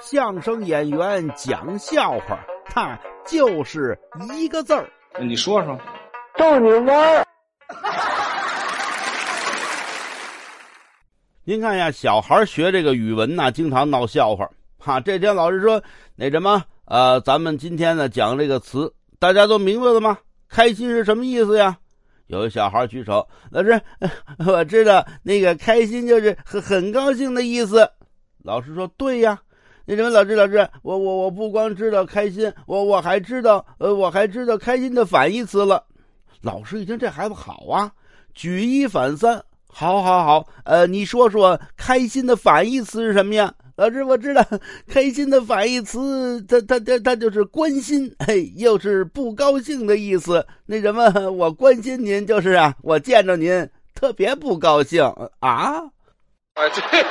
相声演员讲笑话，他就是一个字儿。你说说，逗你玩儿。您看呀，小孩学这个语文呐，经常闹笑话。哈，这天老师说那什么，呃，咱们今天呢讲这个词，大家都明白了吗？开心是什么意思呀？有一小孩举手，老师，我知道那个开心就是很很高兴的意思。老师说对呀。那什么，老师，老师，我我我不光知道开心，我我还知道，呃，我还知道开心的反义词了。老师一听，这孩子好啊，举一反三，好，好，好，呃，你说说开心的反义词是什么呀？老师，我知道，开心的反义词，它它它它就是关心，嘿，又是不高兴的意思。那什么，我关心您，就是啊，我见着您特别不高兴啊。啊，对。